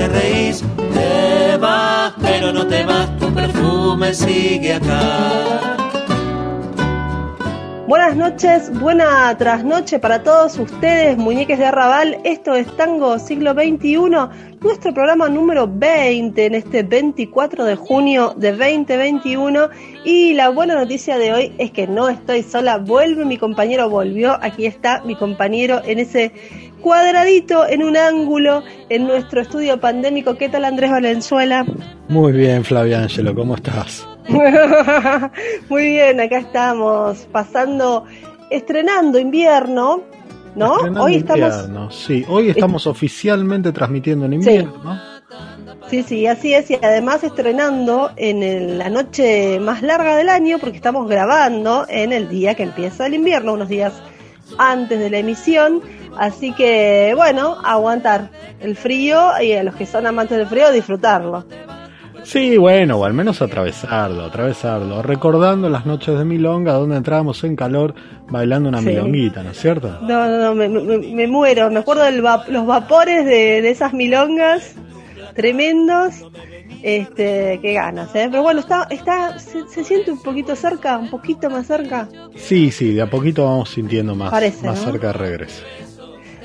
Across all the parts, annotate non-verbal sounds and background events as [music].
te reís. Te vas, pero no te vas, tu perfume sigue acá. Buenas noches, buena trasnoche para todos ustedes, muñeques de arrabal. Esto es Tango Siglo XXI, nuestro programa número 20 en este 24 de junio de 2021. Y la buena noticia de hoy es que no estoy sola, vuelve mi compañero, volvió. Aquí está mi compañero en ese cuadradito, en un ángulo, en nuestro estudio pandémico. ¿Qué tal Andrés Valenzuela? Muy bien, Flavia Ángelo, ¿cómo estás? [laughs] Muy bien, acá estamos pasando, estrenando invierno, ¿no? hoy estamos. Sí, hoy estamos oficialmente transmitiendo en invierno. Sí. sí, así es, y además estrenando en la noche más larga del año, porque estamos grabando en el día que empieza el invierno, unos días antes de la emisión. Así que, bueno, aguantar el frío y a los que son amantes del frío, disfrutarlo. Sí, bueno, o al menos atravesarlo, atravesarlo, recordando las noches de Milonga donde entrábamos en calor bailando una milonguita, ¿no es cierto? No, no, no, me, muero, me acuerdo de los vapores de, esas milongas tremendos, este, qué ganas, ¿eh? Pero bueno, está, está, se, siente un poquito cerca, un poquito más cerca. Sí, sí, de a poquito vamos sintiendo más, más cerca de regreso.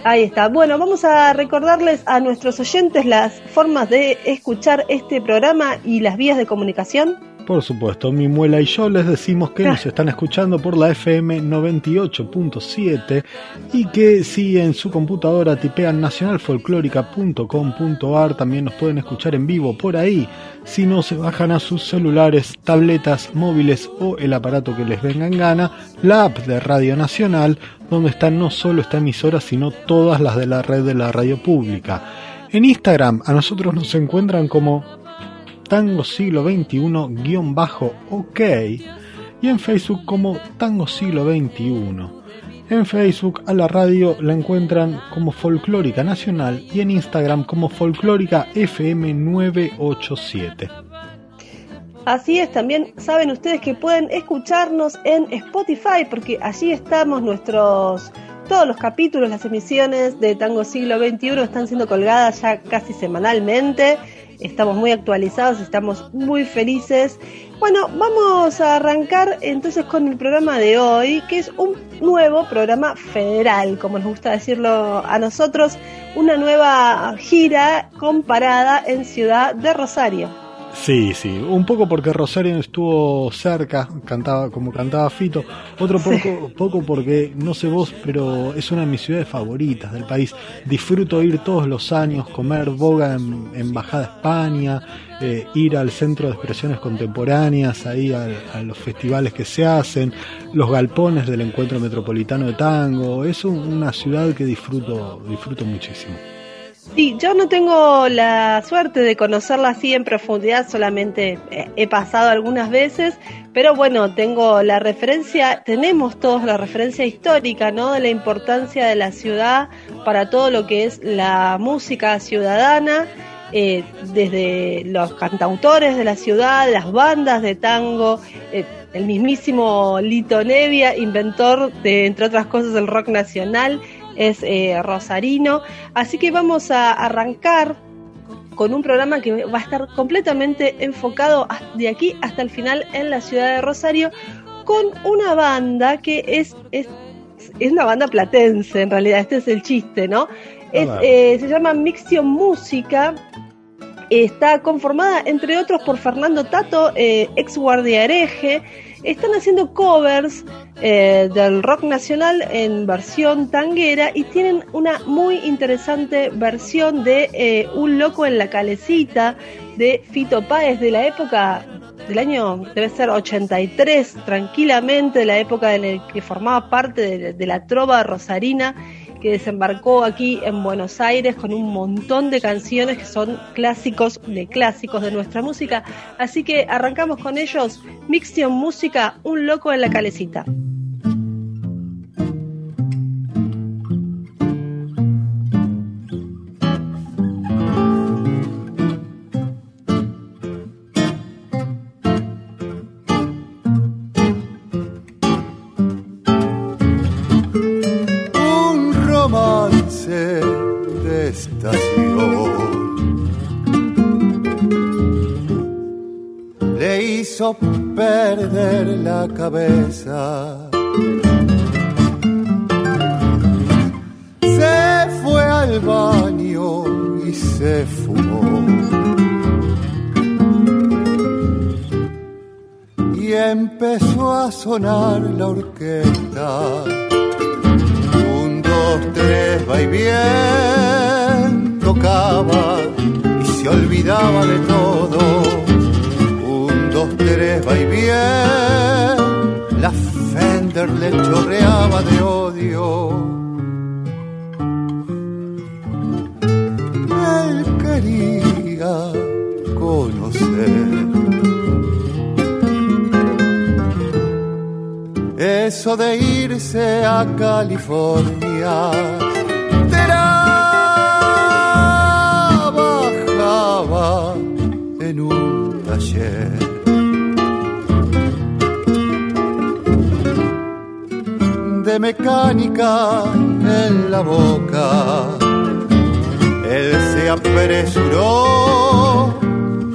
Ahí está. Bueno, vamos a recordarles a nuestros oyentes las formas de escuchar este programa y las vías de comunicación. Por supuesto, mi muela y yo les decimos que nos están escuchando por la FM 98.7 y que si en su computadora tipean nacionalfolclórica.com.ar también nos pueden escuchar en vivo por ahí. Si no se bajan a sus celulares, tabletas, móviles o el aparato que les venga en gana, la app de Radio Nacional, donde está no solo esta emisora, sino todas las de la red de la radio pública. En Instagram a nosotros nos encuentran como Tango Siglo XXI-OK y en Facebook como Tango Siglo XXI. En Facebook a la radio la encuentran como Folclórica Nacional y en Instagram como Folclórica FM 987. Así es, también saben ustedes que pueden escucharnos en Spotify porque allí estamos nuestros todos los capítulos, las emisiones de Tango Siglo XXI están siendo colgadas ya casi semanalmente estamos muy actualizados, estamos muy felices. Bueno, vamos a arrancar entonces con el programa de hoy, que es un nuevo programa federal, como nos gusta decirlo a nosotros, una nueva gira comparada en Ciudad de Rosario. Sí, sí, un poco porque Rosario estuvo cerca, cantaba como cantaba Fito, otro poco, poco porque no sé vos, pero es una de mis ciudades favoritas del país. Disfruto ir todos los años, comer boga en Embajada España, eh, ir al Centro de Expresiones Contemporáneas, ahí a, los festivales que se hacen, los galpones del Encuentro Metropolitano de Tango. Es una ciudad que disfruto, disfruto muchísimo. Sí, yo no tengo la suerte de conocerla así en profundidad, solamente eh, he pasado algunas veces, pero bueno, tengo la referencia, tenemos todos la referencia histórica, ¿no? De la importancia de la ciudad para todo lo que es la música ciudadana, eh, desde los cantautores de la ciudad, las bandas de tango, eh, el mismísimo Lito Nevia, inventor de, entre otras cosas, el rock nacional es eh, rosarino. Así que vamos a arrancar con un programa que va a estar completamente enfocado de aquí hasta el final en la ciudad de Rosario, con una banda que es, es, una banda platense, en realidad, este es el chiste, ¿no? Ah, eh, se llama Mixion Música, está conformada, entre otros, por Fernando Tato, eh, ex guardia hereje, están haciendo covers eh, del rock nacional en versión tanguera y tienen una muy interesante versión de eh, Un loco en la calecita de Fito Páez de la época del año, debe ser 83, tranquilamente, de la época en la que formaba parte de, de la trova rosarina que desembarcó aquí en Buenos Aires con un montón de canciones que son clásicos de clásicos de nuestra música. Así que arrancamos con ellos, Mixion Música, Un Loco en la Calecita. Trabajaba en un taller mecánica en la boca. Él se apresuró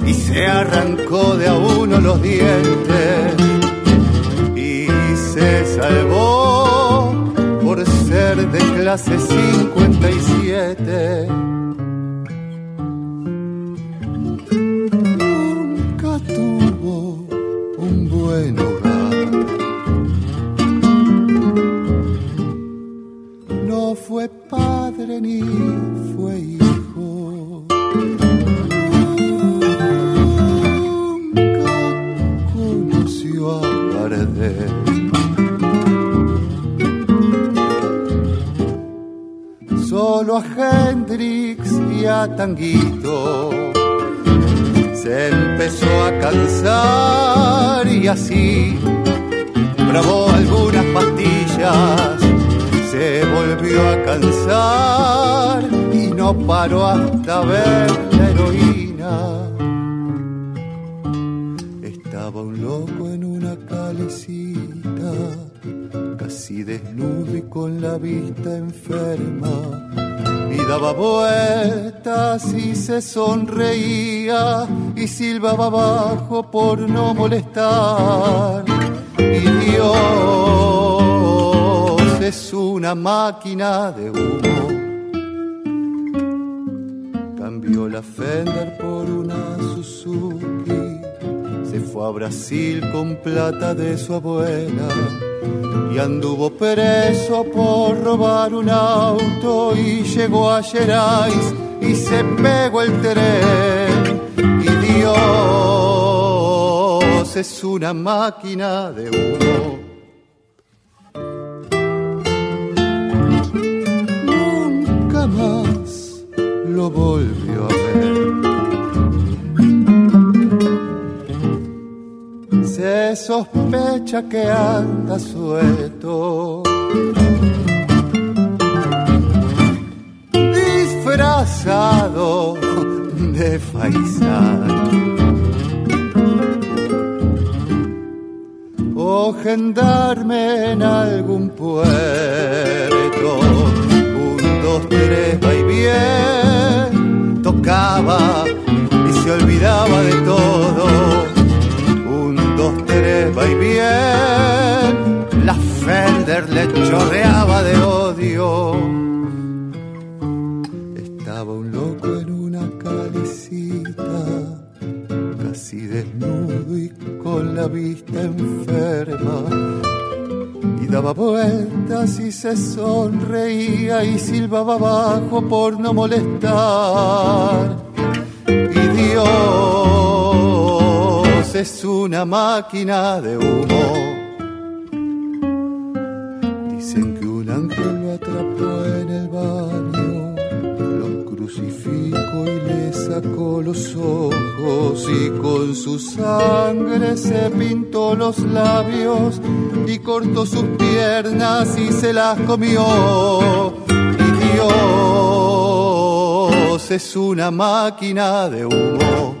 y se arrancó de a uno los dientes y se salvó de clase 57. Nunca tuvo un buen fue padre ni A Hendrix y a Tanguito se empezó a cansar y así probó algunas pastillas se volvió a cansar y no paró hasta ver la heroína. Estaba un loco en una calecita, casi desnudo y con la vista enferma. Y daba vueltas y se sonreía y silbaba abajo por no molestar. Y Dios es una máquina de humo. Cambió la Fender por una Suzuki. Se fue a Brasil con plata de su abuela. Y anduvo preso por robar un auto y llegó a Gerais y se pegó el tren. Y Dios es una máquina de humo lo volvió a ver. se sospecha que anda suelto. Disfrazado de faisán. O gendarme en algún puerto. Un, dos, tres, va y bien. Tocaba y se olvidaba de todo y bien. La Fender le chorreaba de odio. Estaba un loco en una calicita, casi desnudo y con la vista enferma. Y daba vueltas y se sonreía y silbaba abajo por no molestar. Y Dios es una máquina de humo los ojos y con su sangre se pintó los labios y cortó sus piernas y se las comió. Y Dios es una máquina de humo.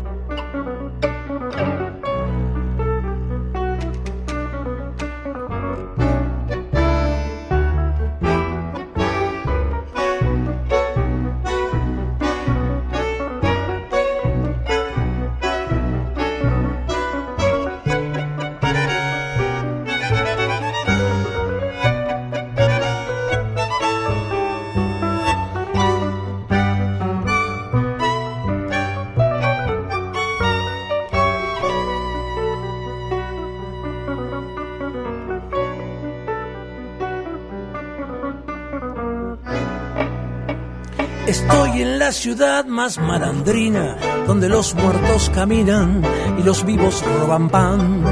Ciudad más malandrina, donde los muertos caminan y los vivos roban pan.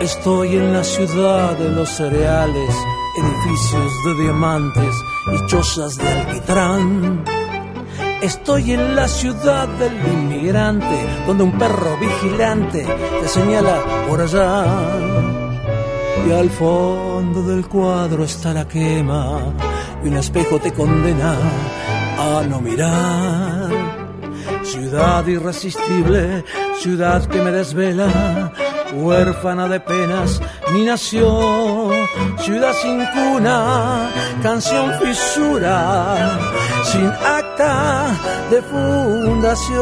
Estoy en la ciudad de los cereales, edificios de diamantes y chozas de alquitrán. Estoy en la ciudad del inmigrante, donde un perro vigilante te señala por allá. Y al fondo del cuadro está la quema, y un espejo te condena a no mirar. Ciudad irresistible, ciudad que me desvela, huérfana de penas, mi nación, ciudad sin cuna, canción fisura, sin acta de fundación.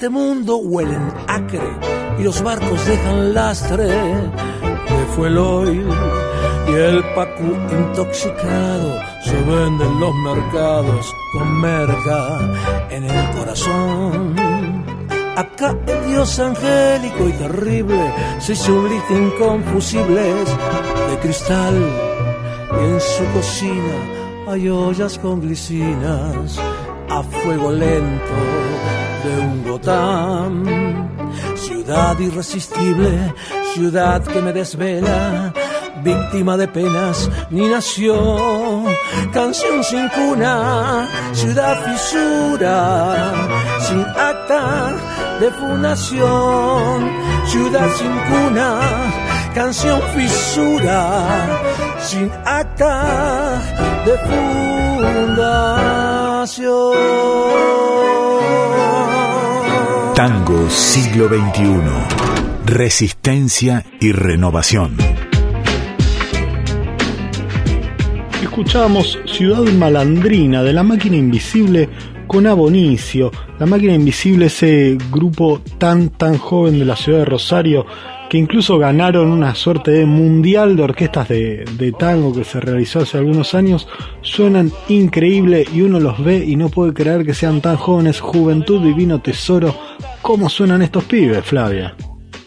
Este mundo huelen acre y los barcos dejan lastre de fuel oil y el pacu intoxicado se vende en los mercados con merca en el corazón. Acá el Dios angélico y terrible se sublita inconfusibles de cristal y en su cocina hay ollas con glicinas a fuego lento de un Gotham. Ciudad irresistible, ciudad que me desvela, víctima de penas, ni nació. Canción sin cuna, ciudad fisura, sin acta de fundación. Ciudad sin cuna, canción fisura, sin acta de fundación. Tango siglo XXI. Resistencia y renovación. Escuchábamos Ciudad Malandrina de la máquina invisible con Abonicio. La máquina invisible, ese grupo tan tan joven de la ciudad de Rosario que incluso ganaron una suerte de mundial de orquestas de, tango que se realizó hace algunos años, suenan increíble y uno los ve y no puede creer que sean tan jóvenes. Juventud Divino Tesoro, ¿cómo suenan estos pibes, Flavia?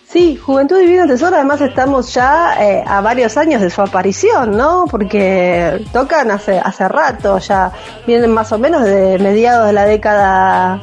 Sí, Juventud Divino Tesoro, además estamos ya eh, a varios años de su aparición, ¿no? Porque tocan hace, hace rato, ya vienen más o menos de mediados de la década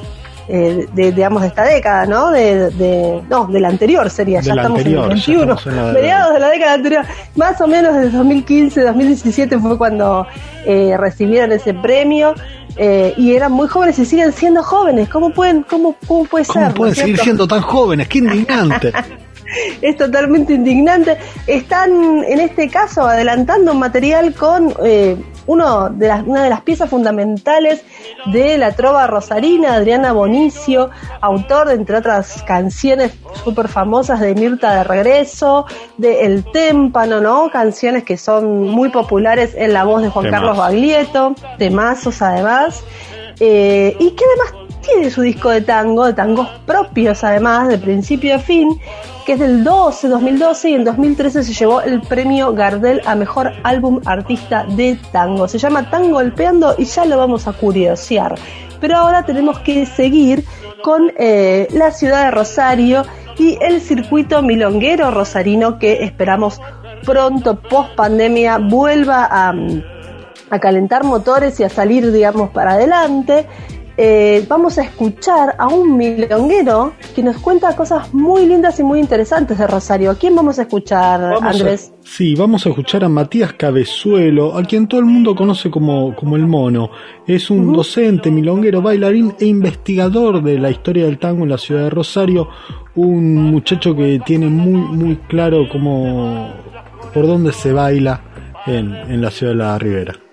eh, de, digamos, de esta década, ¿no? De, de, no, de la anterior sería, ya estamos en el 21, mediados de la década anterior, más o menos desde 2015, 2017 fue cuando eh, recibieron ese premio. Eh, y eran muy jóvenes y siguen siendo jóvenes. ¿Cómo pueden, cómo, cómo puede ¿Cómo ser? pueden seguir siendo tan jóvenes? ¡Qué indignante! [laughs] es totalmente indignante. Están, en este caso, adelantando un material con eh, uno de las, una de las piezas fundamentales de la trova rosarina, Adriana Bonicio, autor de, entre otras canciones súper famosas de Mirta de Regreso, de El Témpano, ¿no? Canciones que son muy populares en la voz de Juan Carlos Baglietto, temazos además. Eh, y que además tiene su disco de tango, de tangos propios además, de principio a fin, que es del 12, 2012 y en 2013 se llevó el premio Gardel a Mejor Álbum Artista de Tango. Se llama Tango Golpeando y ya lo vamos a curiosear. Pero ahora tenemos que seguir con eh, la ciudad de Rosario y el circuito milonguero rosarino que esperamos pronto, post pandemia, vuelva a, a calentar motores y a salir, digamos, para adelante. Eh, vamos a escuchar a un milonguero que nos cuenta cosas muy lindas y muy interesantes de Rosario. ¿A quién vamos a escuchar, Andrés? sí, vamos a escuchar a Matías Cabezuelo, a quien todo el mundo conoce como, como el mono. Es un docente, milonguero, bailarín e investigador de la historia del tango en la ciudad de Rosario. Un muchacho que tiene muy, muy claro cómo, por dónde se baila en, en la ciudad de la Ribera.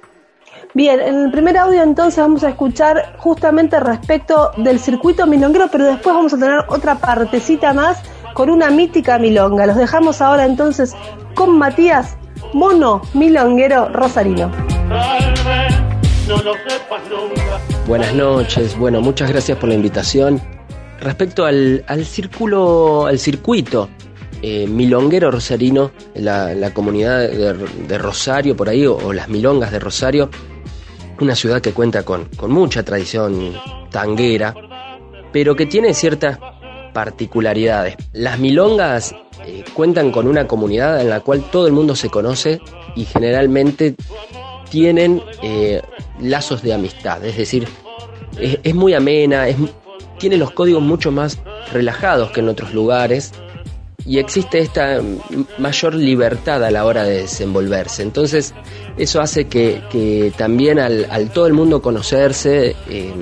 Bien, en el primer audio entonces vamos a escuchar justamente respecto del circuito milonguero, pero después vamos a tener otra partecita más con una mítica milonga. Los dejamos ahora entonces con Matías Mono Milonguero Rosarino. Buenas noches, bueno, muchas gracias por la invitación. Respecto al, al círculo, al circuito eh, milonguero rosarino, la, la comunidad de, de, Rosario por ahí, o, o las milongas de Rosario, una ciudad que cuenta con, con mucha tradición tanguera, pero que tiene ciertas particularidades. Las milongas eh, cuentan con una comunidad en la cual todo el mundo se conoce y generalmente tienen eh, lazos de amistad, es decir, es, es muy amena, es, tiene los códigos mucho más relajados que en otros lugares y existe esta mayor libertad a la hora de desenvolverse. Entonces, eso hace que, también al, al, todo el mundo conocerse, eh,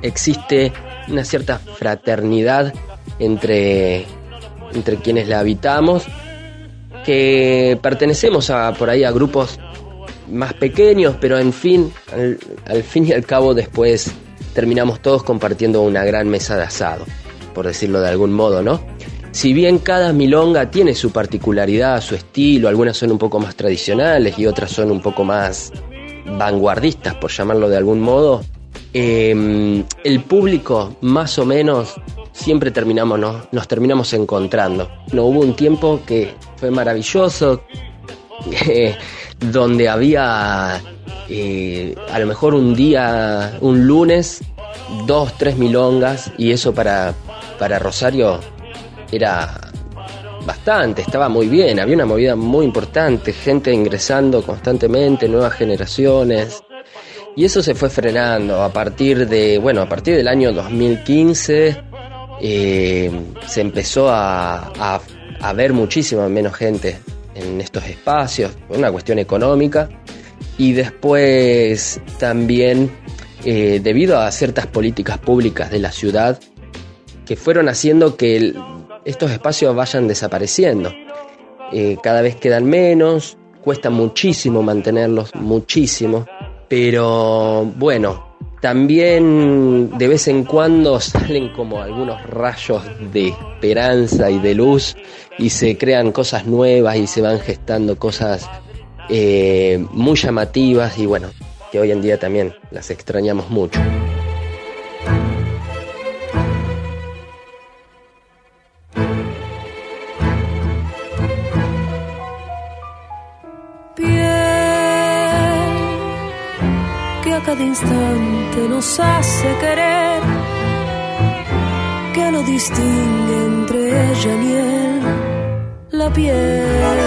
existe una cierta fraternidad entre, entre quienes la habitamos, que pertenecemos a por ahí a grupos más pequeños, pero en fin, al, al fin y al cabo después terminamos todos compartiendo una gran mesa de asado, por decirlo de algún modo, ¿no? Si bien cada milonga tiene su particularidad, su estilo, algunas son un poco más tradicionales y otras son un poco más vanguardistas, por llamarlo de algún modo, eh, el público más o menos siempre terminamos, ¿no? nos terminamos encontrando. No hubo un tiempo que fue maravilloso, [laughs] donde había eh, a lo mejor un día, un lunes, dos, tres milongas, y eso para, para Rosario era bastante, estaba muy bien, había una movida muy importante, gente ingresando constantemente, nuevas generaciones. Y eso se fue frenando a partir de, bueno, a partir del año 2015 eh, se empezó a, a, ver muchísima menos gente en estos espacios, una cuestión económica. Y después también eh, debido a ciertas políticas públicas de la ciudad que fueron haciendo que el, estos espacios vayan desapareciendo. Eh, cada vez quedan menos, cuesta muchísimo mantenerlos, muchísimo, pero bueno, también de vez en cuando [laughs] salen como algunos rayos de esperanza y de luz y se crean cosas nuevas y se van gestando cosas eh, muy llamativas y bueno, que hoy en día también las extrañamos mucho. Instante nos hace querer, que no distingue entre ella y él la piel.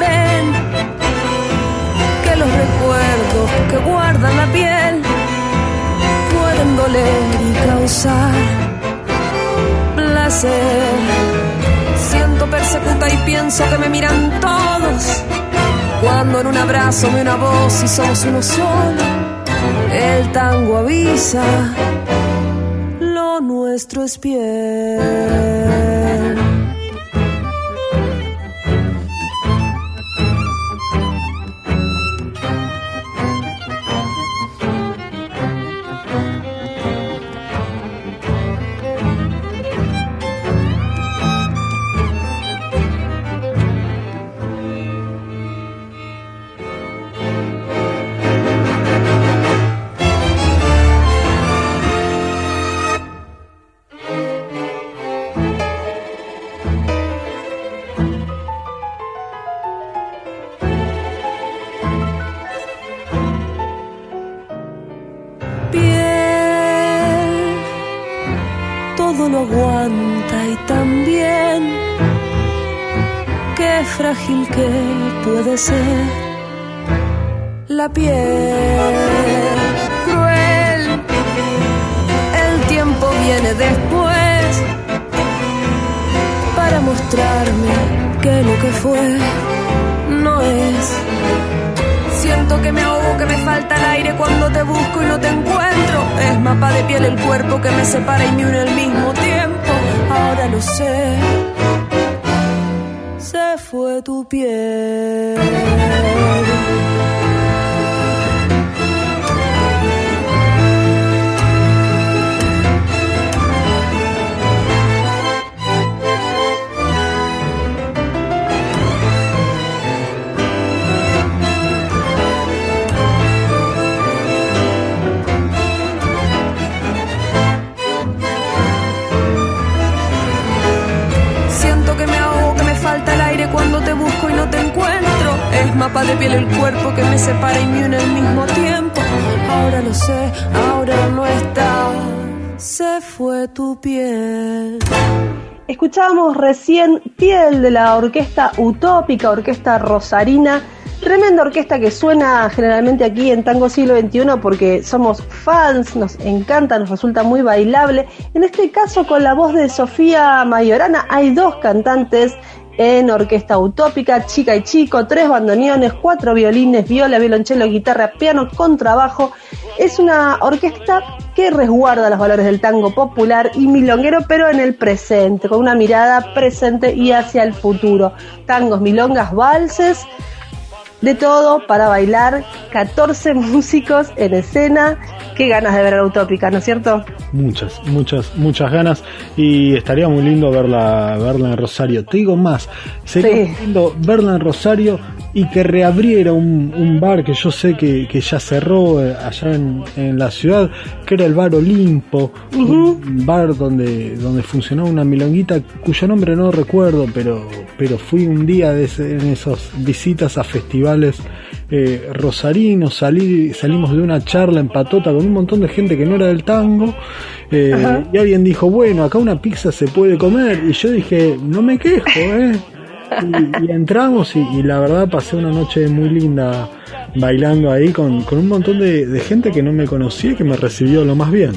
Ven, que los recuerdos que guardan la piel pueden doler y causar placer. Siento persecuta y pienso que me miran todos. Cuando en un abrazo me una voz y somos uno solo, el tango avisa, lo nuestro es piel. Escuchábamos recién Piel de la orquesta utópica, orquesta rosarina. Tremenda orquesta que suena generalmente aquí en Tango Siglo XXI porque somos fans, nos encanta, nos resulta muy bailable. En este caso con la voz de Sofía Mayorana hay dos cantantes en orquesta utópica, chica y chico, tres bandoneones, cuatro violines, viola, violonchelo, guitarra, piano, contrabajo. Es una orquesta que resguarda los valores del tango popular y milonguero, pero en el presente, con una mirada presente y hacia el futuro. Tangos, milongas, valses, de todo para bailar, 14 [laughs] músicos en escena. Qué ganas de ver a la Utópica, ¿no es cierto? Muchas, muchas, muchas ganas y estaría muy lindo verla, verla en Rosario. Te digo más, sería lindo verla en Rosario y que reabriera un, bar que yo sé que, ya cerró eh, allá en, la ciudad, que era el bar Olimpo, un bar donde, donde funcionaba una milonguita cuyo nombre no recuerdo, pero, pero fui un día de en esas visitas a festivales eh, rosarinos, salí, salimos de una charla en patota con un montón de gente que no era del tango. Eh, y alguien dijo, bueno, acá una pizza se puede comer. Y yo dije, no me quejo, ¿eh? Y, entramos y, la verdad pasé una noche muy linda bailando ahí con, un montón de, gente que no me conocía y que me recibió lo más bien.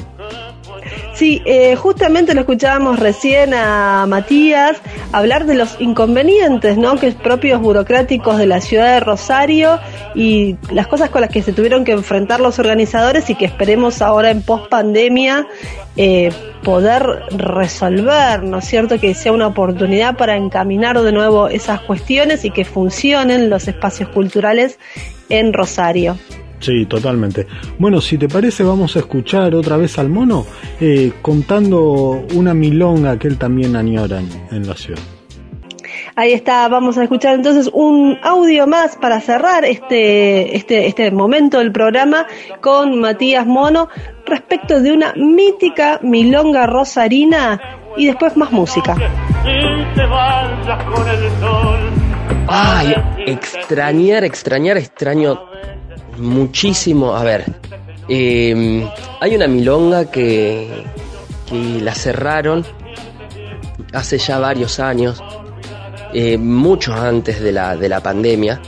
Sí, eh, justamente lo escuchábamos recién a Matías hablar de los inconvenientes, ¿no? Que propios burocráticos de la ciudad de Rosario y las cosas con las que se tuvieron que enfrentar los organizadores y que esperemos ahora en post pandemia eh, poder resolver, ¿no es cierto? Que sea una oportunidad para encaminar de nuevo esas cuestiones y que funcionen los espacios culturales en Rosario. Sí, totalmente. Bueno, si te parece, vamos a escuchar otra vez al mono eh, contando una milonga que él también añora en, la ciudad. Ahí está, vamos a escuchar entonces un audio más para cerrar este, este, este momento del programa con Matías Mono respecto de una mítica milonga rosarina y después más música. Ay, extrañar, extrañar, extraño muchísimo. A ver, em, hay una milonga que, que la cerraron hace ya varios años, eh, mucho antes de la, de la pandemia.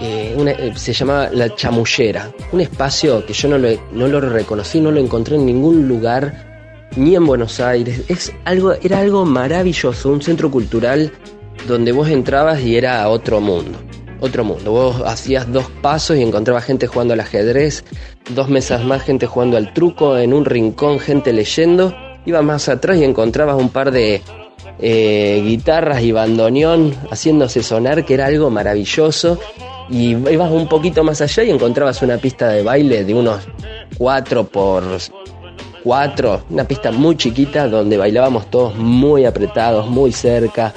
Eh, eh, se llamaba La Chamullera, un espacio que yo no lo, no lo reconocí, no lo encontré en ningún lugar ni en Buenos Aires. Es algo, era algo maravilloso, un centro cultural donde vos entrabas y era otro mundo. Otro mundo. Vos hacías dos pasos y encontrabas gente jugando al ajedrez, dos mesas más gente jugando al truco, en un rincón gente leyendo. Ibas más atrás y encontrabas un par de eh, guitarras y bandoneón haciéndose sonar, que era algo maravilloso. Y ibas un poquito más allá y encontrabas una pista de baile de unos 4 por 4, una pista muy chiquita donde bailábamos todos muy apretados, muy cerca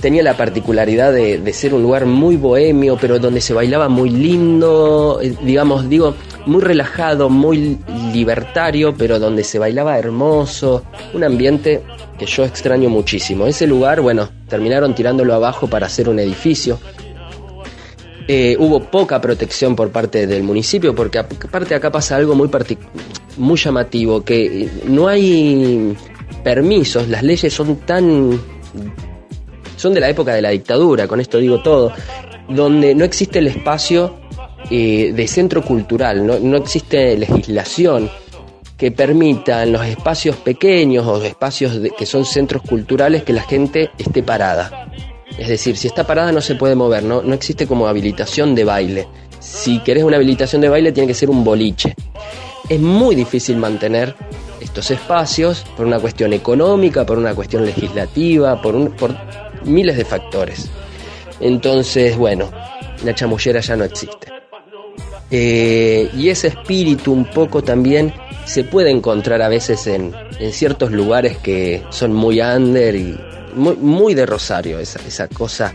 tenía la particularidad de, ser un lugar muy bohemio, pero donde se bailaba muy lindo, eh, digamos, digo, muy relajado, muy libertario, pero donde se bailaba hermoso, un ambiente que yo extraño muchísimo. Ese lugar, bueno, terminaron tirándolo abajo para hacer un edificio. Eh, hubo poca protección por parte del municipio, porque aparte acá pasa algo muy, muy llamativo, que no hay permisos, las leyes son tan son de la época de la dictadura, con esto digo todo, donde no existe el espacio eh, de centro cultural, no, existe legislación que permita en los espacios pequeños o espacios que son centros culturales que la gente esté parada. Es decir, si está parada no se puede mover, no, no existe como habilitación de baile. Si querés una habilitación de baile tiene que ser un boliche. Es muy difícil mantener estos espacios por una cuestión económica, por una cuestión legislativa, por, un, miles de factores. Entonces, bueno, la chamullera ya no existe. Eh, y ese espíritu un poco también se puede encontrar a veces en, ciertos lugares que son muy under y muy, muy de Rosario, esa, esa cosa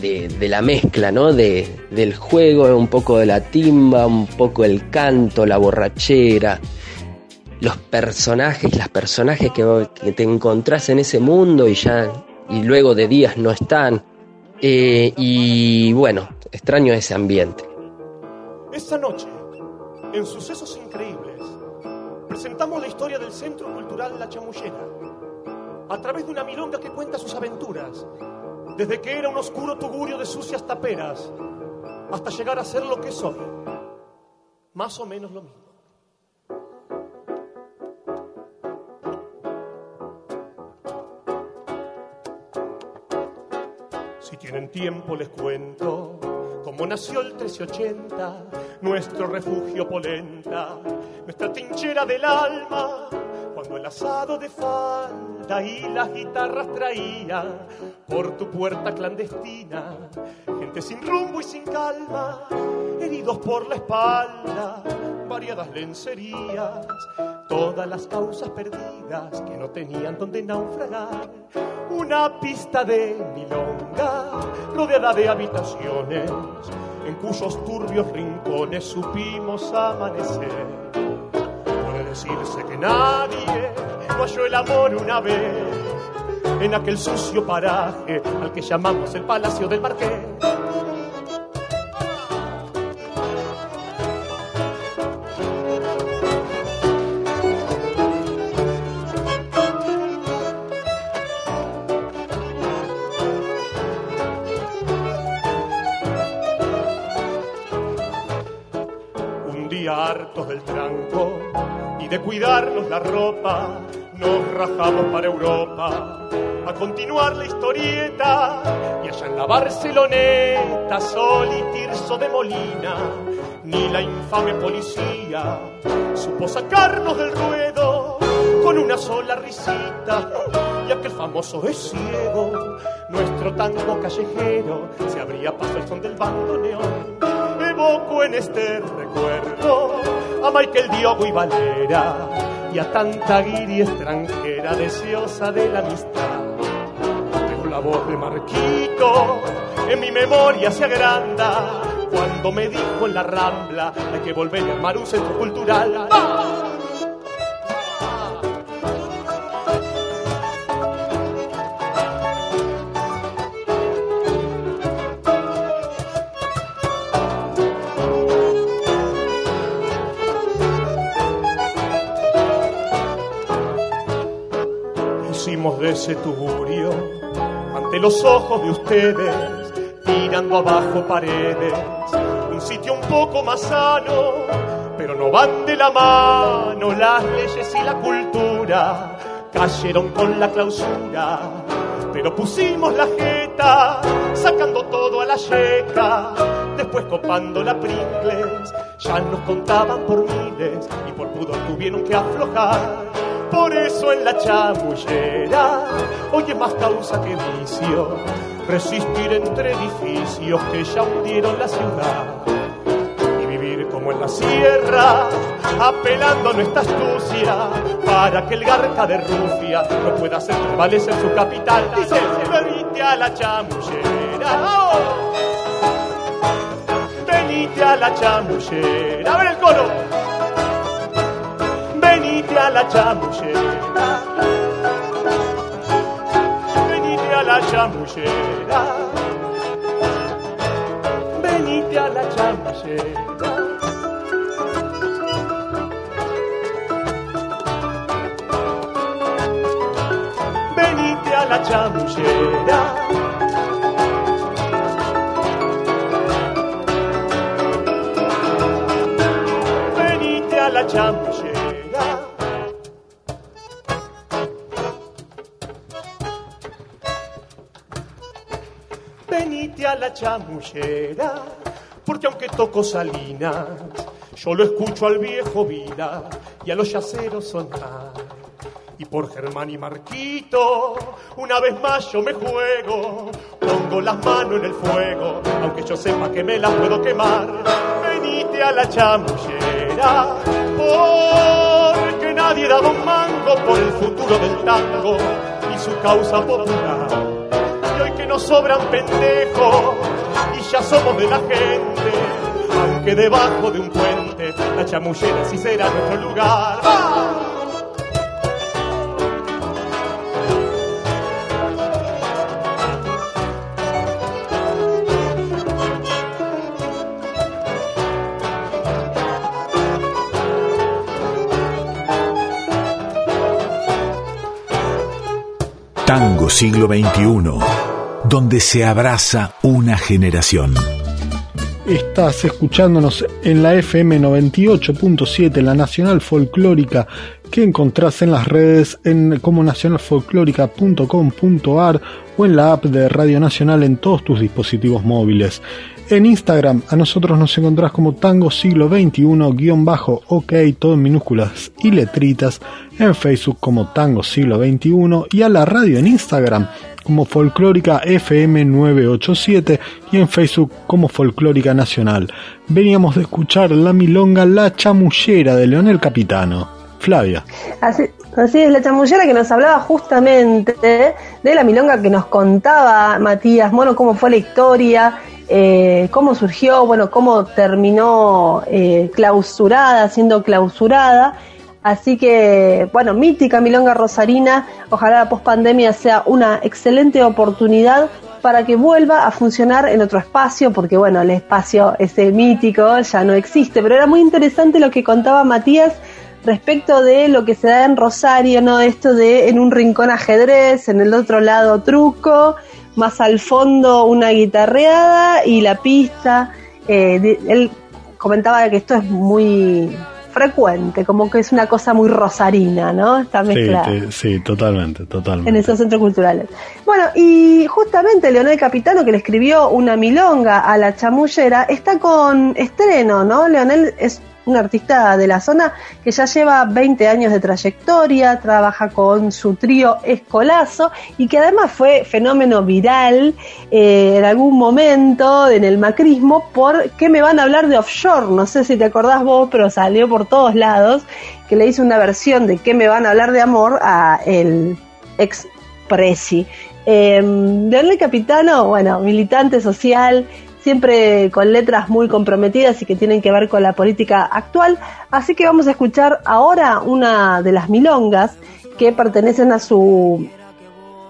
de, de, la mezcla, ¿no? De, del juego, un poco de la timba, un poco el canto, la borrachera, los personajes, las personajes que, que te encontrás en ese mundo y ya y luego de días no están. Eh, y bueno, extraño ese ambiente. Esta noche, en Sucesos Increíbles, presentamos la historia del Centro Cultural La Chamullera, a través de una milonga que cuenta sus aventuras, desde que era un oscuro tugurio de sucias taperas, hasta llegar a ser lo que soy, más o menos lo mismo. Tienen tiempo les cuento cómo nació el 1380, nuestro refugio polenta, nuestra trinchera del alma, cuando el asado de falda y las guitarras traía por tu puerta clandestina, gente sin rumbo y sin calma, heridos por la espalda, variadas lencerías, todas las causas perdidas que no tenían donde naufragar una pista de milonga rodeada de habitaciones en cuyos turbios rincones supimos amanecer. Puede decirse que nadie no halló el amor una vez en aquel sucio paraje al que llamamos el Palacio del Marqués cuidarnos la ropa, nos rajamos para Europa a continuar la historieta y allá en la Barceloneta, Sol y Tirso de Molina, ni la infame policía supo sacarnos del ruedo con una sola risita, ya que el famoso es ciego, nuestro tango callejero se abría paso al son del bandoneón en este recuerdo a Michael Diogo y Valera y a tanta guiri extranjera deseosa de la amistad. Pero la voz de Marquito en mi memoria se agranda cuando me dijo en la rambla hay que volver a armar un centro cultural. Ese tugurio ante los ojos de ustedes, tirando abajo paredes, un sitio un poco más sano pero no van de la mano las leyes y la cultura. Cayeron con la clausura, pero pusimos la jeta, sacando todo a la yeca. Después copando la Pringles, ya nos contaban por miles y por pudor tuvieron que aflojar. Por eso en la chamullera. Hoy es más causa que vicio resistir entre edificios que ya hundieron la ciudad. Y vivir como en la sierra, apelando a nuestra astucia para que el garca de Rufia no pueda hacer prevalecer su capital. Dice, venite a la chamullera, ¡oh! venite a la chamullera, a ver el coro, venite a la. Venite a la venite a la chamullera. Venite a la chamullera. Venite chamullera, porque aunque toco Salinas, yo lo escucho al viejo Vida y a los yaceros sonar. Y por Germán y Marquito, una vez más yo me juego, pongo las manos en el fuego, aunque yo sepa que me las puedo quemar. Venite a la chamullera, porque nadie daba un mango por el futuro del tango y su causa popular. Nos sobran pendejos y ya somos de la gente, aunque debajo de un puente la chamullera sí será nuestro lugar. Tango siglo XXI, donde se abraza una generación. Estás escuchándonos en la FM 98.7, la Nacional Folclórica, que encontrás en las redes en como nacionalfolclórica.com.ar o en la app de Radio Nacional en todos tus dispositivos móviles. En Instagram a nosotros nos encontrás como Tango Siglo XXI guion bajo OK, todo en minúsculas y letritas. En Facebook como Tango Siglo XXI y a la radio en Instagram como Folclórica FM 987 y en Facebook como Folclórica Nacional. Veníamos de escuchar la milonga La Chamullera de Leonel Capitano. Flavia. Así, es, la chamullera que nos hablaba justamente de la milonga que nos contaba Matías, bueno, cómo fue la historia, eh, cómo surgió, bueno, cómo terminó eh, clausurada, siendo clausurada. Así que, bueno, mítica Milonga Rosarina, ojalá la pospandemia sea una excelente oportunidad para que vuelva a funcionar en otro espacio, porque bueno, el espacio ese mítico ya no existe, pero era muy interesante lo que contaba Matías respecto de lo que se da en Rosario, ¿no? Esto de en un rincón ajedrez, en el otro lado truco, más al fondo una guitarreada y la pista. Eh, él comentaba que esto es muy frecuente, como que es una cosa muy rosarina, ¿no? Está mezclada. Sí, sí, totalmente, totalmente. En esos centros culturales. Bueno, y justamente Leonel Capitano, que le escribió una milonga a la chamullera, está con estreno, ¿no? Leonel es un artista de la zona que ya lleva 20 años de trayectoria, trabaja con su trío Escolazo y que además fue fenómeno viral eh, en algún momento en el macrismo por que me van a hablar de offshore, no sé si te acordás vos, pero salió por todos lados, que le hizo una versión de que me van a hablar de amor a el ex Presi. Eh, Leonel Capitano, bueno, militante social, siempre con letras muy comprometidas y que tienen que ver con la política actual. Así que vamos a escuchar ahora una de las milongas que pertenecen a su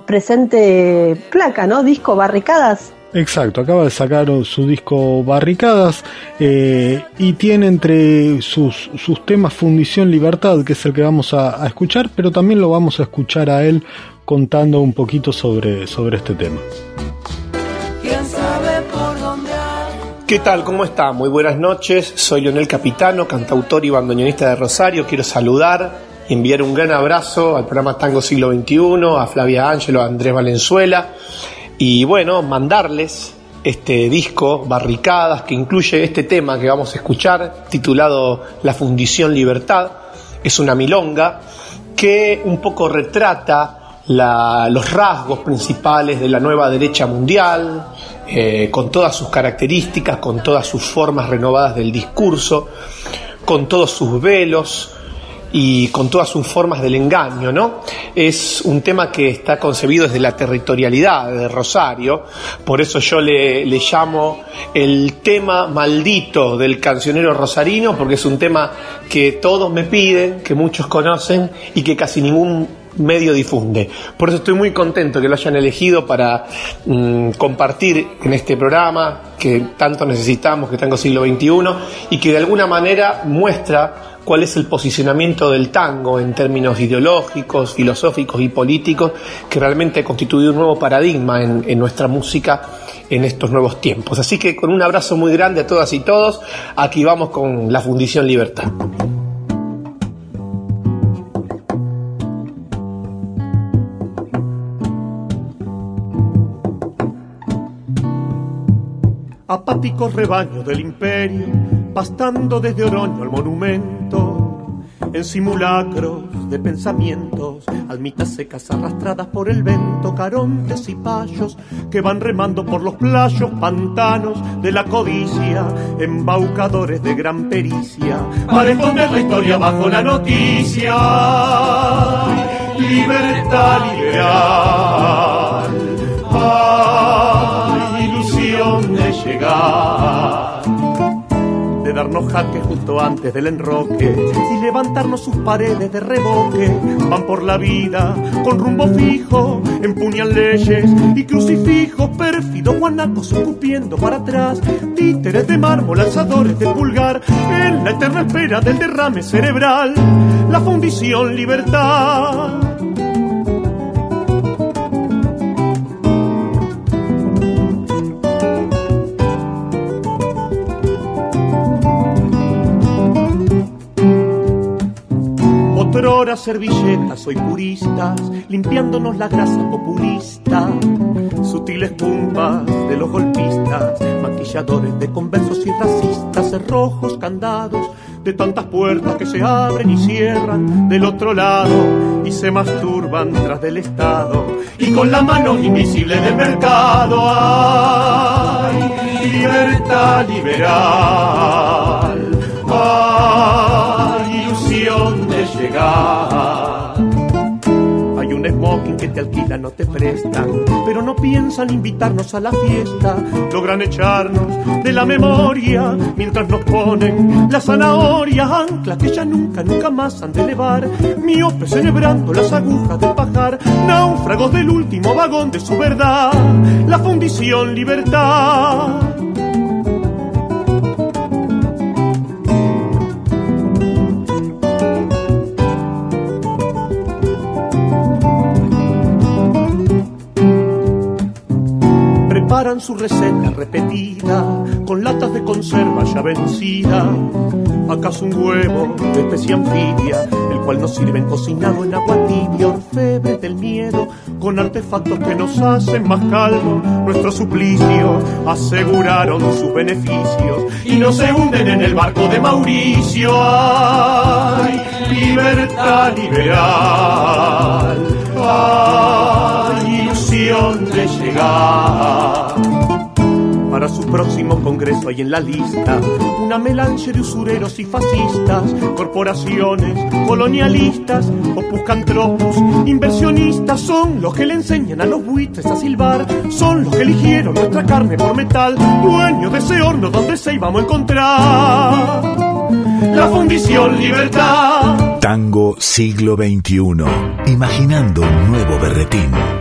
presente placa, ¿no? Disco Barricadas. Exacto, acaba de sacar su disco Barricadas eh, y tiene entre sus, sus temas Fundición Libertad, que es el que vamos a, a, escuchar, pero también lo vamos a escuchar a él contando un poquito sobre, sobre este tema. ¿Qué tal? ¿Cómo está? Muy buenas noches. Soy Leonel Capitano, cantautor y bandoneonista de Rosario. Quiero saludar y enviar un gran abrazo al programa Tango Siglo XXI, a Flavia Ángelo, a Andrés Valenzuela. Y bueno, mandarles este disco, Barricadas, que incluye este tema que vamos a escuchar, titulado La Fundición Libertad. Es una milonga que un poco retrata los rasgos principales de la nueva derecha mundial, eh, con todas sus características, con todas sus formas renovadas del discurso, con todos sus velos, y con todas sus formas del engaño, ¿no? Es un tema que está concebido desde la territorialidad de Rosario, por eso yo le, le llamo el tema maldito del cancionero rosarino, porque es un tema que todos me piden, que muchos conocen y que casi ningún medio difunde. Por eso estoy muy contento que lo hayan elegido para mm, compartir en este programa que tanto necesitamos, que tengo siglo XXI, y que de alguna manera muestra cuál es el posicionamiento del tango en términos ideológicos, filosóficos y políticos, que realmente ha constituido un nuevo paradigma en nuestra música en estos nuevos tiempos. Así que con un abrazo muy grande a todas y todos, aquí vamos con la Fundición Libertad. Apáticos rebaños del imperio, pastando desde Oroño al monumento, en simulacros de pensamientos, almitas secas arrastradas por el vento, carontes y payos que van remando por los playos pantanos de la codicia, embaucadores de gran pericia, para esconder la historia bajo la noticia. Libertad liberal llegar, de darnos jaque justo antes del enroque y levantarnos sus paredes de reboque. Van por la vida con rumbo fijo, empuñan leyes y crucifijos pérfidos, guanacos escupiendo para atrás, títeres de mármol, alzadores de pulgar, en la eterna espera del derrame cerebral, la fundición libertad Hora servilletas, soy puristas, limpiándonos la grasa populista. Sutiles pumpas de los golpistas, maquilladores de conversos y racistas, cerrojos, candados de tantas puertas que se abren y cierran del otro lado y se masturban tras del Estado y con la mano invisible del mercado. ¡Ay! Libertad liberal. ¡Ay! Hay un smoking que te alquila, no te prestan, pero no piensan invitarnos a la fiesta. Logran echarnos de la memoria mientras nos ponen la zanahoria, ancla que ya nunca, nunca más han de elevar. Miope celebrando las agujas del pajar, náufragos del último vagón de su verdad, la fundición libertad. Preparan su receta repetida con latas de conserva ya vencida. ¿Acaso un huevo de especie anfibia, el cual nos sirven cocinado en agua tibia, orfebre del miedo, con artefactos que nos hacen más calmos? Nuestro suplicio aseguraron sus beneficios y no se hunden en el barco de Mauricio. ¡Ay, libertad liberal! ¡Ay, ilusión de llegar! Próximo congreso hay en la lista una melange de usureros y fascistas, corporaciones colonialistas, opuscantropos, inversionistas, son los que le enseñan a los buitres a silbar, son los que eligieron nuestra carne por metal, dueños de ese horno donde se íbamos a encontrar. La fundición libertad. Tango siglo XXI. Imaginando un nuevo berretín.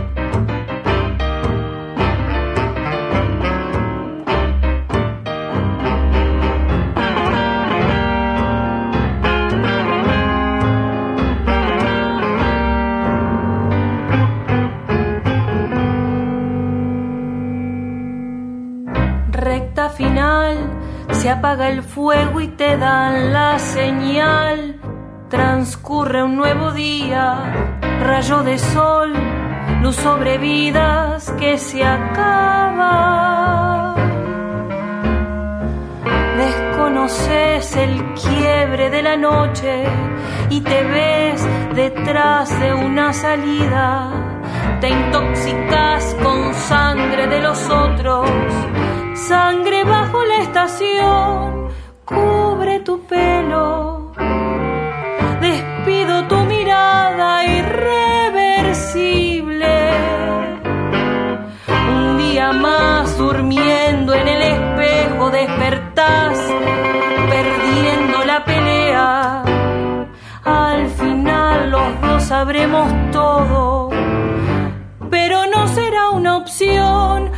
Final Se apaga el fuego y te dan la señal. Transcurre un nuevo día, rayo de sol, luz sobre vidas que se acaba. Desconoces el quiebre de la noche y te ves detrás de una salida. Te intoxicas con sangre de los otros, sangre bajo la estación, cubre tu pelo. Despido tu mirada irreversible. Un día más durmiendo en el espejo despertás, perdiendo la pelea. Al final los dos sabremos todo, pero no será una opción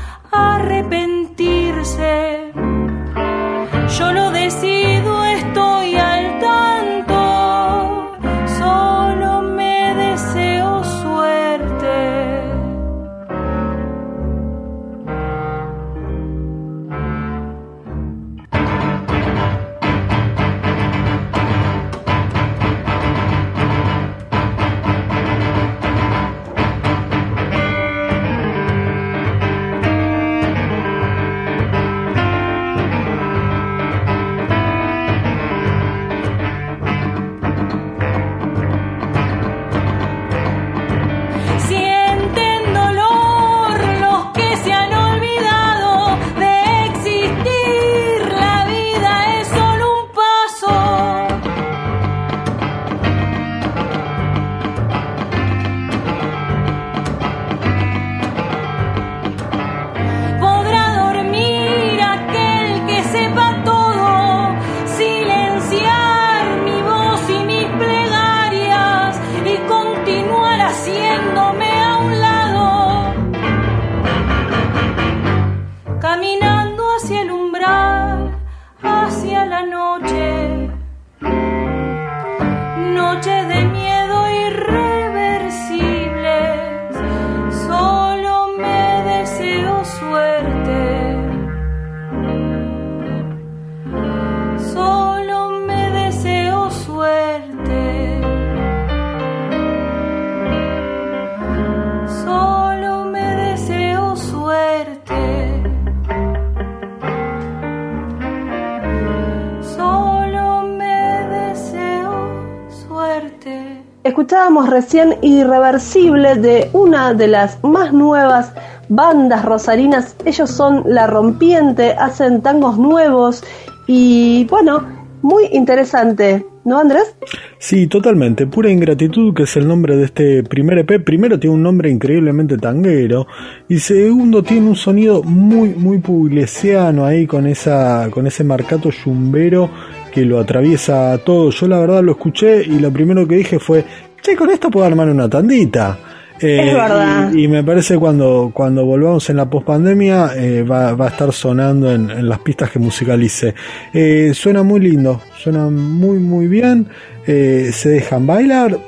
Recién Irreversible de una de las más nuevas bandas rosarinas. Ellos son La Rompiente, hacen tangos nuevos y bueno, muy interesante, ¿no Andrés? Sí, totalmente. Pura ingratitud, que es el nombre de este primer EP. Primero tiene un nombre increíblemente tanguero. Y segundo tiene un sonido muy, muy puglesiano ahí con esa, con ese marcato yumbero que lo atraviesa todo. Yo la verdad lo escuché y lo primero que dije fue, che, con esto puedo armar una tandita. Eh, Es verdad. Y, y me parece cuando, cuando volvamos en la pospandemia eh, va, va a estar sonando en, en las pistas que musicalice. Eh, suena muy lindo, suena muy muy bien, eh, se dejan bailar.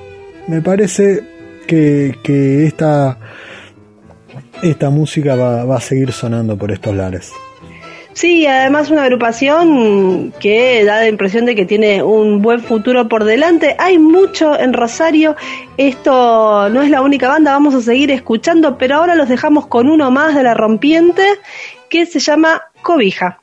Me parece que, que esta, esta música va, va a seguir sonando por estos lares. Sí, además una agrupación que da la impresión de que tiene un buen futuro por delante. Hay mucho en Rosario. Esto no es la única banda, vamos a seguir escuchando, pero ahora los dejamos con uno más de la rompiente que se llama Cobija.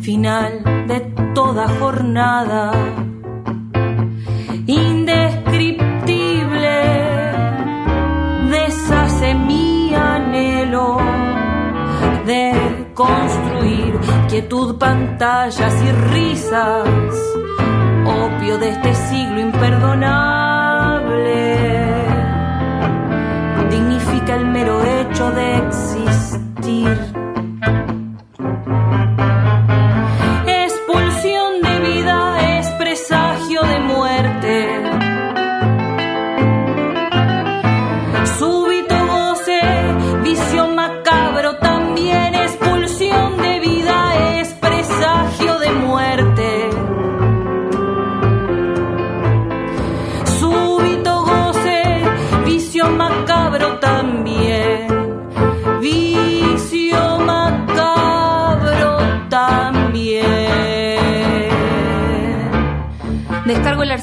Final de toda jornada. Indescriptible, deshace mi anhelo de construir quietud, pantallas y risas, opio de este siglo imperdonable. Dignifica el mero hecho de existir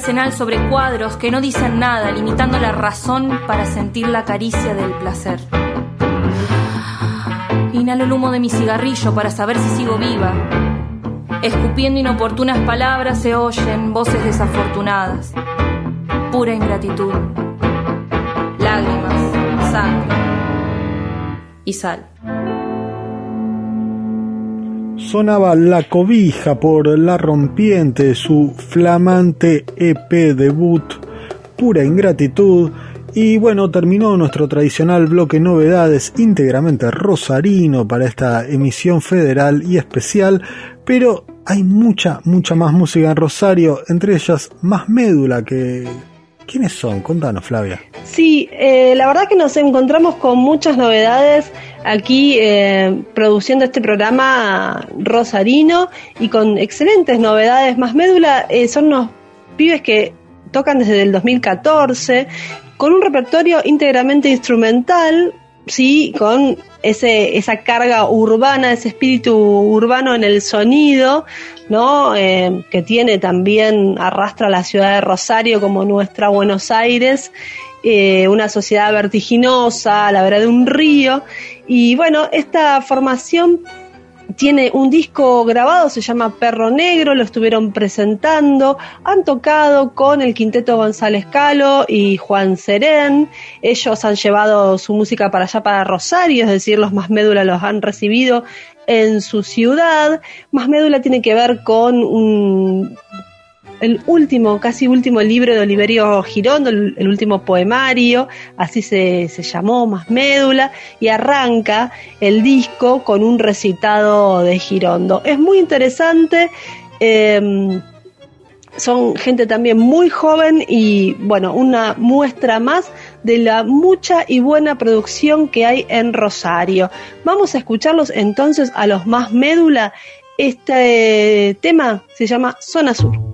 sobre cuadros que no dicen nada, limitando la razón para sentir la caricia del placer. Inhalo el humo de mi cigarrillo para saber si sigo viva. Escupiendo inoportunas palabras se oyen voces desafortunadas. Pura ingratitud. Lágrimas, sangre y sal sonaba La cobija por La Rompiente, su flamante EP debut, Pura Ingratitud. Y bueno, terminó nuestro tradicional bloque novedades íntegramente rosarino para esta emisión federal y especial, pero hay mucha, mucha más música en Rosario, entre ellas más médula que... ¿Quiénes son? Contanos, Flavia. Sí, eh, la verdad que nos encontramos con muchas novedades aquí eh, produciendo este programa rosarino y con excelentes novedades. Más médula eh, son unos pibes que tocan desde el 2014 con un repertorio íntegramente instrumental, sí, con ese, esa carga urbana, ese espíritu urbano en el sonido, ¿no? Eh, que tiene también, arrastra la ciudad de Rosario como nuestra Buenos Aires eh, una sociedad vertiginosa, la verdad de un río. Y bueno, esta formación tiene un disco grabado, se llama Perro Negro, lo estuvieron presentando, han tocado con el quinteto González Calo y Juan Serén, ellos han llevado su música para allá, para Rosario, es decir, los más médula los han recibido en su ciudad, más médula tiene que ver con un el último, casi último libro de Oliverio Girondo, el, último poemario, así se, se, llamó, más médula, y arranca el disco con un recitado de Girondo. Es muy interesante. Em, son gente también muy joven y bueno, una muestra más de la mucha y buena producción que hay en Rosario. Vamos a escucharlos entonces a los más médula. Este tema se llama Zona Sur.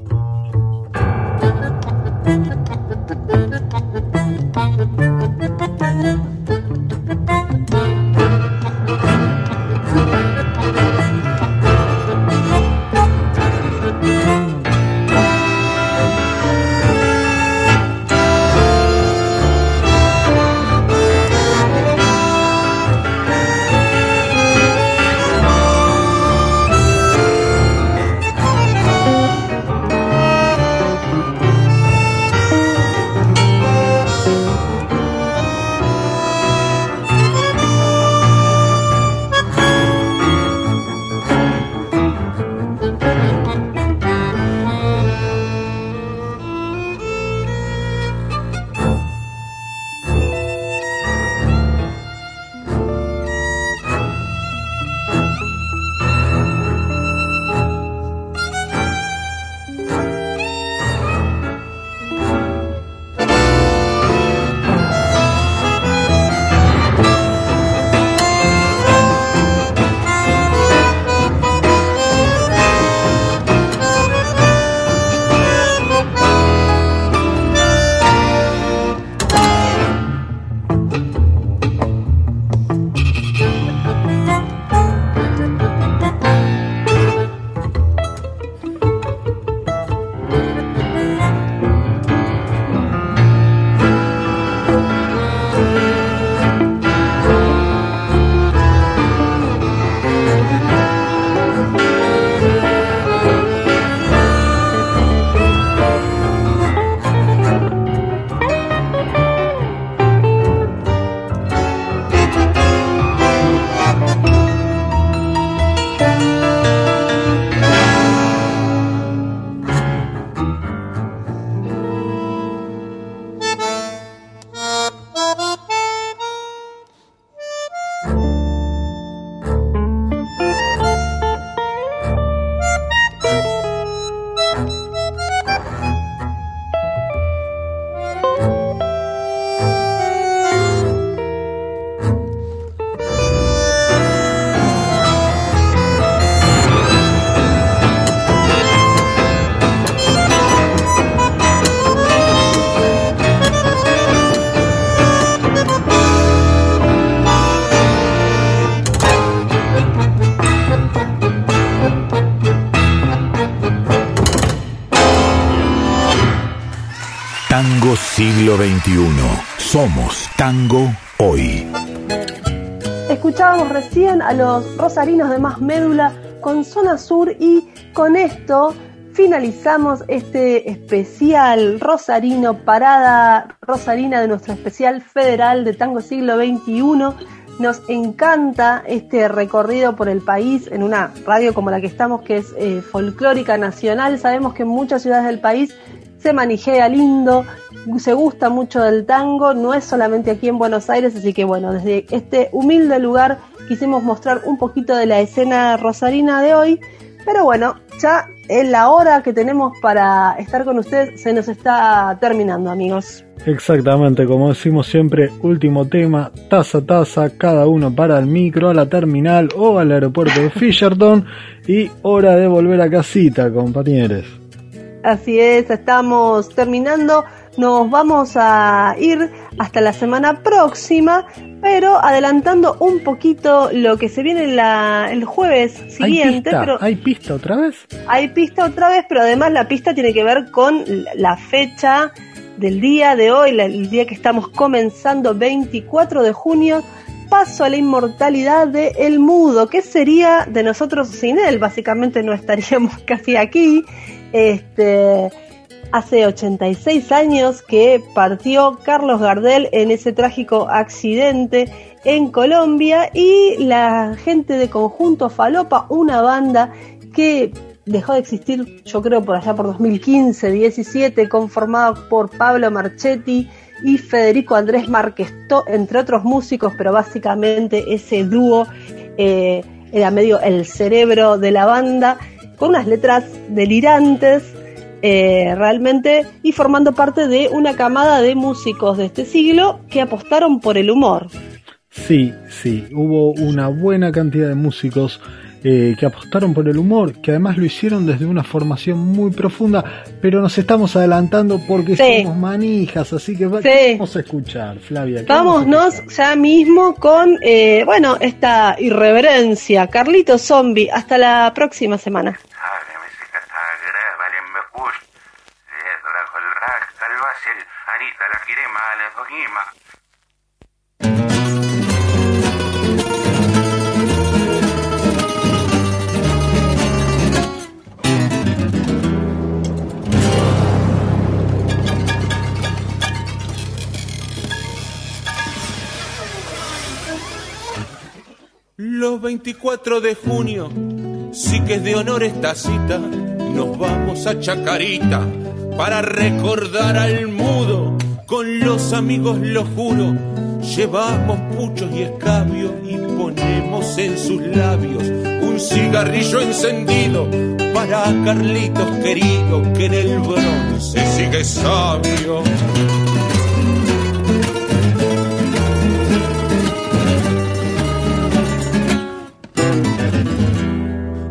Somos tango hoy. Escuchábamos recién a los rosarinos de Más Médula con Zona Sur y con esto finalizamos este especial rosarino, parada rosarina de nuestro especial federal de Tango Siglo XXI. Nos encanta este recorrido por el país en una radio como la que estamos, que es eh, folclórica nacional. Sabemos que en muchas ciudades del país se manijea lindo, se gusta mucho del tango, no es solamente aquí en Buenos Aires, así que bueno, desde este humilde lugar quisimos mostrar un poquito de la escena rosarina de hoy, pero bueno, ya en la hora que tenemos para estar con ustedes se nos está terminando, amigos. Exactamente, como decimos siempre, último tema, taza a taza, cada uno para el micro, a la terminal o al aeropuerto de [laughs] Fisherton y hora de volver a casita, compañeros. Así es, estamos terminando. Nos vamos a ir hasta la semana próxima, pero adelantando un poquito lo que se viene la, el jueves siguiente. ¿Hay pista? pero ¿Hay pista otra vez? Hay pista otra vez, pero además la pista tiene que ver con la fecha del día de hoy, el día que estamos comenzando, 24 de junio. Paso a la inmortalidad de El Mudo. ¿Qué sería de nosotros sin él? Básicamente no estaríamos [laughs] casi aquí. Este, hace 86 años que partió Carlos Gardel en ese trágico accidente en Colombia y la gente de Conjunto Falopa, una banda que dejó de existir yo creo por allá por 2015, 17, conformada por Pablo Marchetti y Federico Andrés Márquez, entre otros músicos, pero básicamente ese dúo eh, era medio el cerebro de la banda con unas letras delirantes eh, realmente y formando parte de una camada de músicos de este siglo que apostaron por el humor. Sí, sí, hubo una buena cantidad de músicos eh, que apostaron por el humor, que además lo hicieron desde una formación muy profunda, pero nos estamos adelantando porque somos manijas, así que vamos a escuchar, Flavia. Vámonos ya mismo con, eh, bueno, esta irreverencia. Carlito Zombie, hasta la próxima semana. Los 24 de junio, sí que es de honor esta cita, nos vamos a Chacarita para recordar al mudo. Con los amigos lo juro, llevamos puchos y escabios y ponemos en sus labios un cigarrillo encendido para Carlitos querido que en el bronce sigue sabio.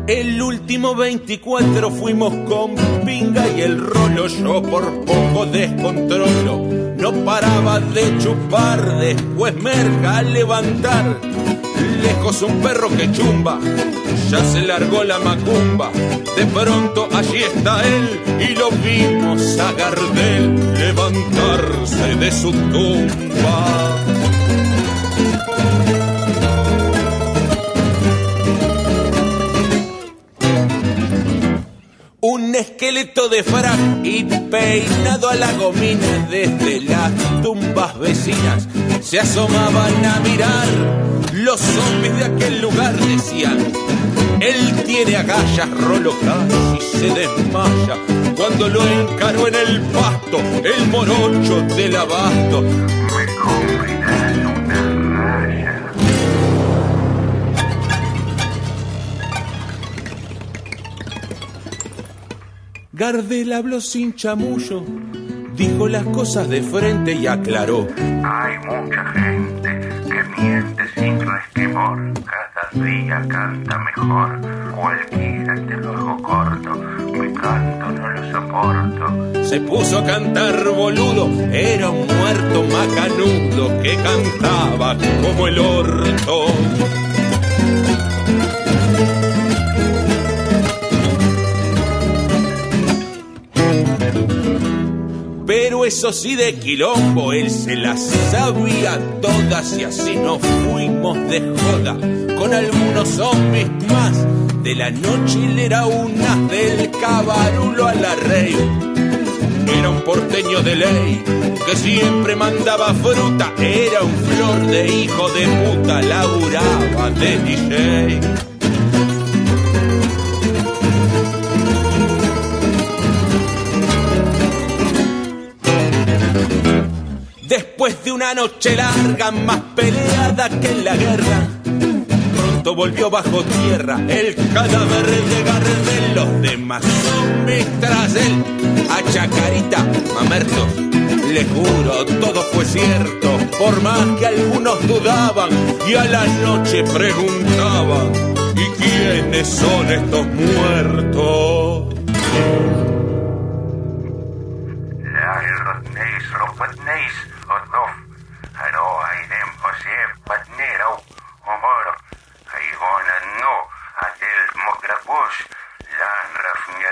El último 24 fuimos con pinga y el rolo yo por poco descontrolo. No paraba de chupar, después merca a levantar. Lejos un perro que chumba, ya se largó la macumba. De pronto allí está él y lo vimos a Gardel levantarse de su tumba. Esqueleto de frac y peinado a la gomina desde las tumbas vecinas se asomaban a mirar. Los zombies de aquel lugar decían: Él tiene agallas, rolo casi se desmaya. Cuando lo encaró en el pasto, el morocho del abasto. Gardel habló sin chamullo, dijo las cosas de frente y aclaró. Hay mucha gente que miente sin resquemor, cada día canta mejor, cualquiera te lo hago corto, mi canto no lo soporto. Se puso a cantar boludo, era un muerto macanudo que cantaba como el orto. Eso sí de quilombo, él se las sabía todas y así nos fuimos de joda con algunos zombies más. De la noche él era una del cabarulo a la rey. Era un porteño de ley que siempre mandaba fruta. Era un flor de hijo de puta, laburaba de DJ. Después de una noche larga, más peleada que en la guerra, pronto volvió bajo tierra el cadáver de Garrel. Los demás son tras él, a Chacarita, mamertos. Les juro, todo fue cierto, por más que algunos dudaban y a la noche preguntaban, ¿y quiénes son estos muertos?